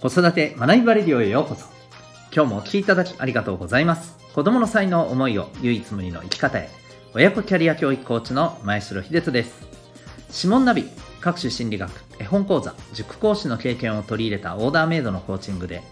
子育て学びバレディオへようこそ。今日もお聴きいただきありがとうございます。子供の才能思いを唯一無二の生き方へ。親子キャリア教育コーチの前城秀人です。指紋ナビ各種心理学絵本講座塾講師の経験を取り入れたオーダーメイドのコーチングで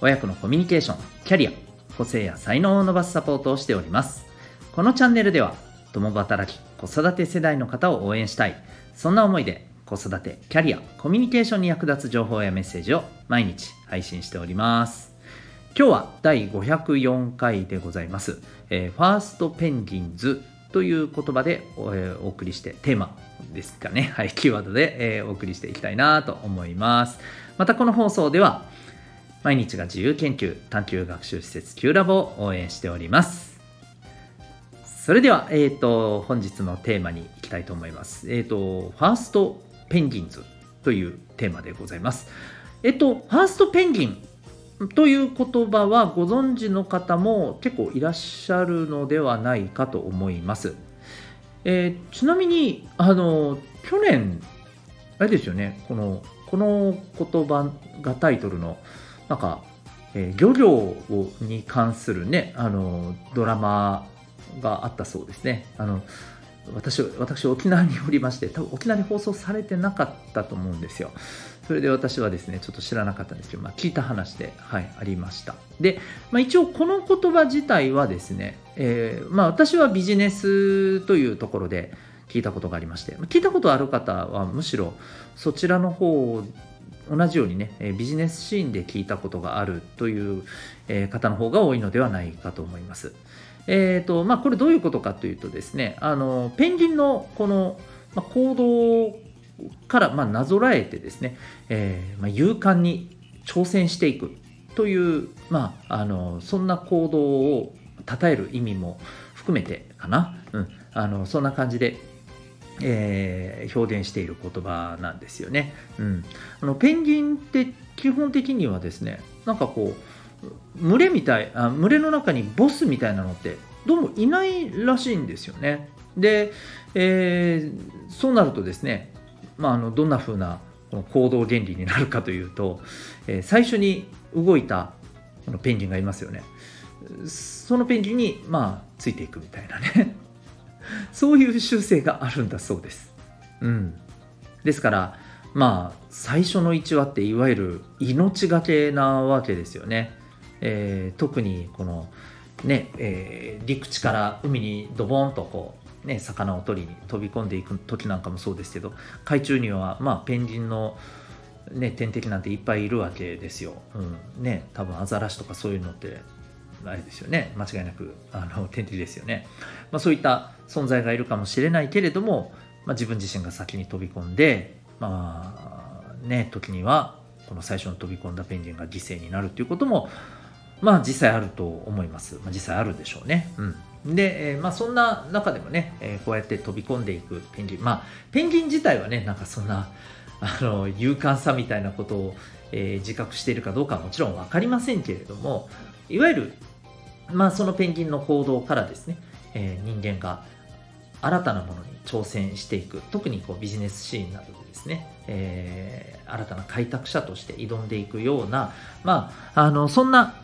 親子のコミュニケーションキャリア個性や才能を伸ばすサポートをしております。このチャンネルでは共働き子育て世代の方を応援したい。そんな思いで子育て、キャリア、コミュニケーションに役立つ情報やメッセージを毎日配信しております。今日は第504回でございます。えー、ファーストペンギンズという言葉でお,、えー、お送りして、テーマですかね。はい、キーワードで、えー、お送りしていきたいなと思います。またこの放送では、毎日が自由研究探究学習施設 Q ラボを応援しております。それでは、えっ、ー、と、本日のテーマに行きたいと思います。えっ、ー、と、ファーストペンギンズというテーマでございます。えっと、ファーストペンギンという言葉はご存知の方も結構いらっしゃるのではないかと思います。えー、ちなみに、あの、去年、あれですよね、この、この言葉がタイトルの、なんか、えー、漁業に関するね、あの、ドラマがあったそうですね。あの、私私沖縄におりまして多分沖縄に放送されてなかったと思うんですよそれで私はですねちょっと知らなかったんですけど、まあ、聞いた話で、はい、ありましたで、まあ、一応この言葉自体はですね、えー、まあ、私はビジネスというところで聞いたことがありまして聞いたことある方はむしろそちらの方同じようにねビジネスシーンで聞いたことがあるという方の方が多いのではないかと思います。えーとまあ、これどういうことかというとですねあのペンギンのこの、まあ、行動からまあなぞらえてですね、えーまあ、勇敢に挑戦していくという、まあ、あのそんな行動を称える意味も含めてかな、うん、あのそんな感じで、えー、表現している言葉なんですよね、うん、あのペンギンって基本的にはですねなんかこう群れみたいあ群れの中にボスみたいなのってどうもいないらしいんですよね。で、えー、そうなるとですね、まあ、あのどんな風なこの行動原理になるかというと、えー、最初に動いたこのペンギンがいますよね。そのペンギンに、まあ、ついていくみたいなね。そういう習性があるんだそうです。うん。ですから、まあ、最初の1話っていわゆる命がけなわけですよね。えー、特にこのね、えー、陸地から海にドボンとこう、ね、魚を取りに飛び込んでいく時なんかもそうですけど海中には、まあ、ペンギンの、ね、天敵なんていっぱいいるわけですよ。うん。ね、多分アザラシとかそういうのってあれですよね。間違いなくあの天敵ですよね、まあ、そういった存在がいるかもしれないけれども、まあ、自分自身が先に飛び込んでまあね時にはこの最初の飛び込んだペンギンが犠牲になるということもまあ実際あると思います。まあ、実際あるでしょうね。うん。で、えー、まあそんな中でもね、えー、こうやって飛び込んでいくペンギン。まあペンギン自体はね、なんかそんな、あの、勇敢さみたいなことを、えー、自覚しているかどうかはもちろん分かりませんけれども、いわゆる、まあそのペンギンの行動からですね、え人間が新たなものに挑戦していく。特にこうビジネスシーンなどでですね、え新たな開拓者として挑んでいくような、まあ、あの、そんな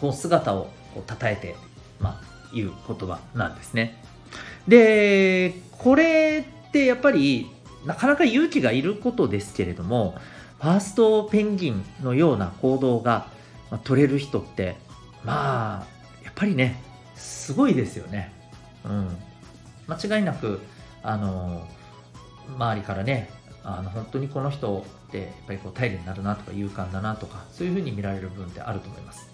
こう姿をこう称えて、まあ、言う言葉なんですね。で、これってやっぱりなかなか勇気がいることですけれども、ファーストペンギンのような行動が取れる人って、まあ、やっぱりね、すごいですよね。うん。間違いなく、あの、周りからね、あの本当にこの人ってやっぱりこう頼りになるなとか勇敢だなとかそういうふうに見られる部分ってあると思います。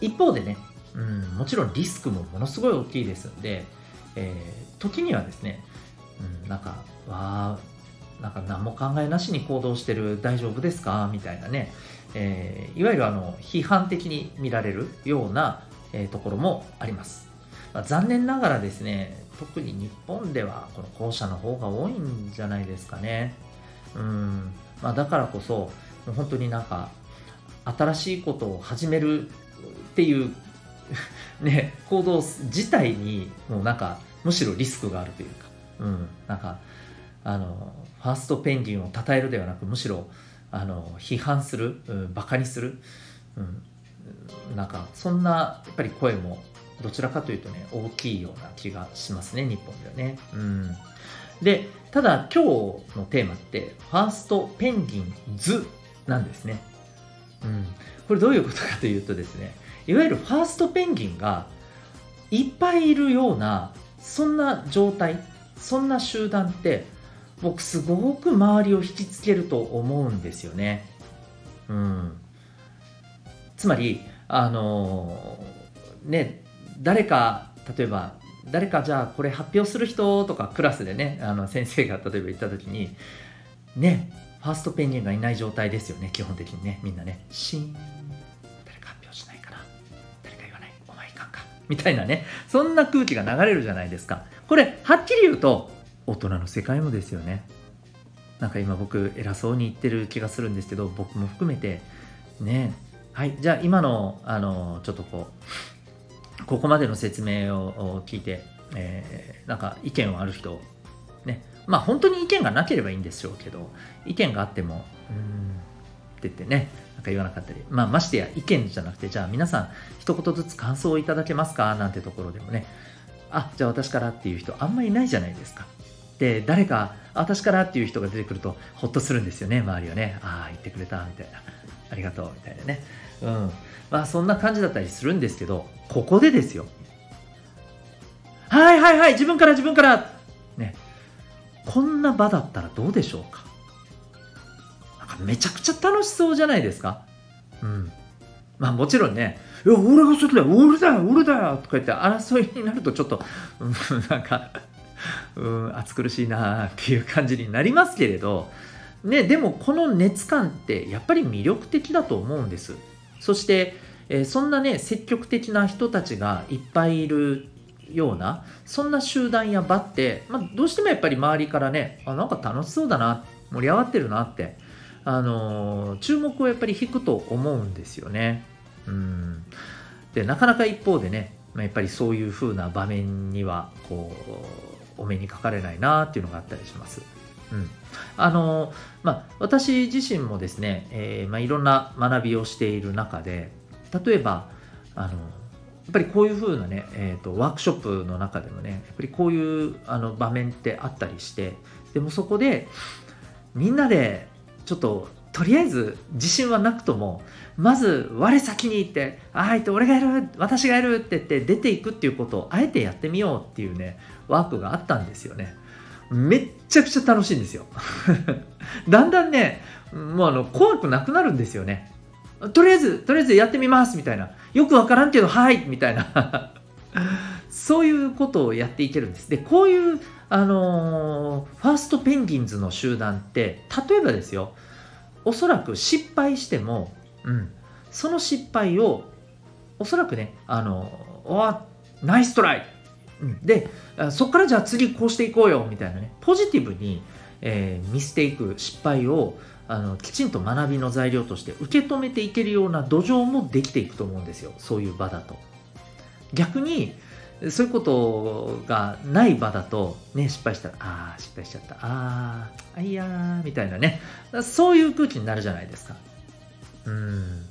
一方でね、うん、もちろんリスクもものすごい大きいですんで、えー、時にはですね、うん、なんか、わー、なんか何も考えなしに行動してる大丈夫ですか？みたいなね、えー、いわゆるあの批判的に見られるような、えー、ところもあります。まあ、残念ながらですね、特に日本ではこの後者の方が多いんじゃないですかね。うんまあ、だからこそ、本当になんか新しいことを始めるっていう ね、行動自体にもうなんかむしろリスクがあるというか、うん、なんかあのファーストペンギンを称えるではなくむしろあの批判する、うん、バカにする、うん、なんかそんなやっぱり声もどちらかというとね大きいような気がしますね日本ではね。うん。でただ今日のテーマってファーストペンギンズなんですね。うん、これどういうことかというとですねいわゆるファーストペンギンがいっぱいいるようなそんな状態そんな集団って僕すごく周りを引きつけると思うんですよね。うん、つまりあの、ね誰か例えば誰かじゃあこれ発表する人とかクラスでねあの先生が例えば言った時にねファーストペンギンがいない状態ですよね基本的にねみんなねシーンみたいなね。そんな空気が流れるじゃないですか。これはっきり言うと大人の世界もですよね。なんか今僕偉そうに言ってる気がするんですけど僕も含めて。ね。はいじゃあ今のあのちょっとこうここまでの説明を聞いて、えー、なんか意見はある人ね。まあ本当に意見がなければいいんでしょうけど意見があってもうんって言ってね。なんか言わなかったり、まあ、ましてや意見じゃなくてじゃあ皆さん一言ずつ感想をいただけますか？なんてところでもね。あじゃあ私からっていう人あんまりいないじゃないですか。で誰か私からっていう人が出てくるとほっとするんですよね周りはね。ああ言ってくれたみたいな。ありがとうみたいなね。うん。まあそんな感じだったりするんですけどここでですよ。はいはいはい自分から自分から。ね。こんな場だったらどうでしょうかなんか？めちゃくちゃ楽しそうじゃないですか。うん。まあもちろんね「いや俺がそれだよ俺だよ俺だよ」とか言って争いになるとちょっと、うん、なんかうん暑苦しいなっていう感じになりますけれど、ね、でもこの熱感ってやっぱり魅力的だと思うんです。そして、えー、そんなね積極的な人たちがいっぱいいるようなそんな集団や場って、まあ、どうしてもやっぱり周りからねあなんか楽しそうだな盛り上がってるなってあの、注目をやっぱり引くと思うんですよね。うんでなかなか一方でねやっぱりそういう風な場面にはこうお目にかかれないなっていうのがあったりします。うん、あのまあ、私自身もですね、えー、まあ、いろんな学びをしている中で例えばあのやっぱりこういう風なね、えーと、ワークショップの中でもねやっぱりこういうあの場面ってあったりしてでもそこでみんなでちょっととりあえず自信はなくともまず我先に行ってあえて俺がやる私がやるって言って出ていくっていうことをあえてやってみようっていうねワークがあったんですよね。めっちゃくちゃ楽しいんですよ。だんだんねもうあの怖くなくなるんですよね。とりあえずとりあえずやってみますみたいな。よくわからんけどはいみたいな。そういうことをやっていけるんです。でこういうあのー、ファーストペンギンズの集団って例えばですよおそらく失敗しても、うん、その失敗をおそらくねあのおナイストライ、うん、でそこからじゃあ次こうしていこうよみたいなねポジティブに、えー、見捨ていく失敗をあのきちんと学びの材料として受け止めていけるような土壌もできていくと思うんですよそういう場だと。逆にそういうことがない場だと、ね、失敗したら、ああ、失敗しちゃった、ああ、いやー、みたいなね、そういう空気になるじゃないですか。うん。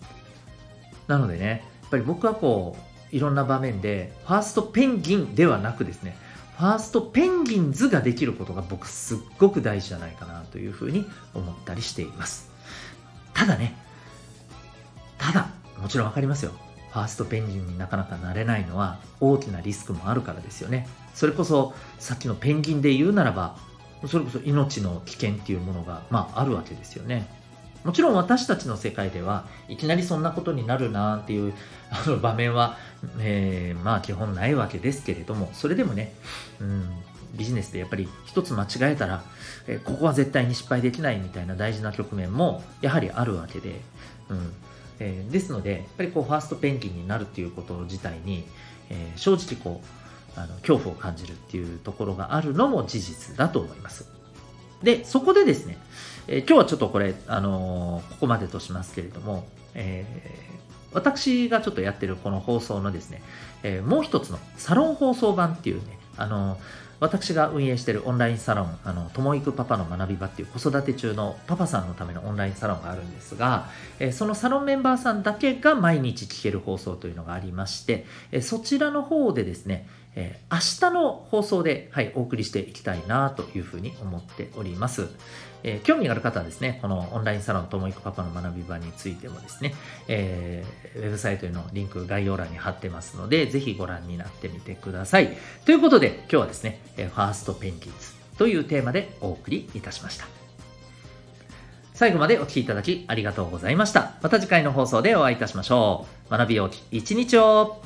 なのでね、やっぱり僕はこう、いろんな場面で、ファーストペンギンではなくですね、ファーストペンギンズができることが僕すっごく大事じゃないかなというふうに思ったりしています。ただね、ただ、もちろんわかりますよ。ファーストペンギンになかなかなれないのは大きなリスクもあるからですよね。それこそさっきのペンギンで言うならば、それこそ命の危険っていうものが、まあ、あるわけですよね。もちろん私たちの世界ではいきなりそんなことになるなっていうあの場面は、えー、まあ基本ないわけですけれども、それでもね、うん、ビジネスでやっぱり一つ間違えたら、えー、ここは絶対に失敗できないみたいな大事な局面もやはりあるわけで、うん、えー、ですので、やっぱりこうファーストペンギンになるっていうこと自体に、えー、正直こうあの恐怖を感じるっていうところがあるのも事実だと思います。で、そこでですね、えー、今日はちょっとこれ、あのここまでとしますけれども、え私がちょっとやってるこの放送のですね、えもう一つのサロン放送版っていうね、あの私が運営しているオンラインサロン、あの、ともいくパパの学び場っていう子育て中のパパさんのためのオンラインサロンがあるんですが、えそのサロンメンバーさんだけが毎日聞ける放送というのがありまして、えそちらの方でですね、えー、明日の放送で、はい、お送りしていきたいなというふうに思っております。えー、興味がある方はですね、このオンラインサロンともいくパパの学び場についてもですね、えー、ウェブサイトへのリンク概要欄に貼ってますので、ぜひご覧になってみてください。ということで、今日はですね、ファーストペンギンズというテーマでお送りいたしました。最後までお聴きいただきありがとうございました。また次回の放送でお会いいたしましょう。学びようき一日を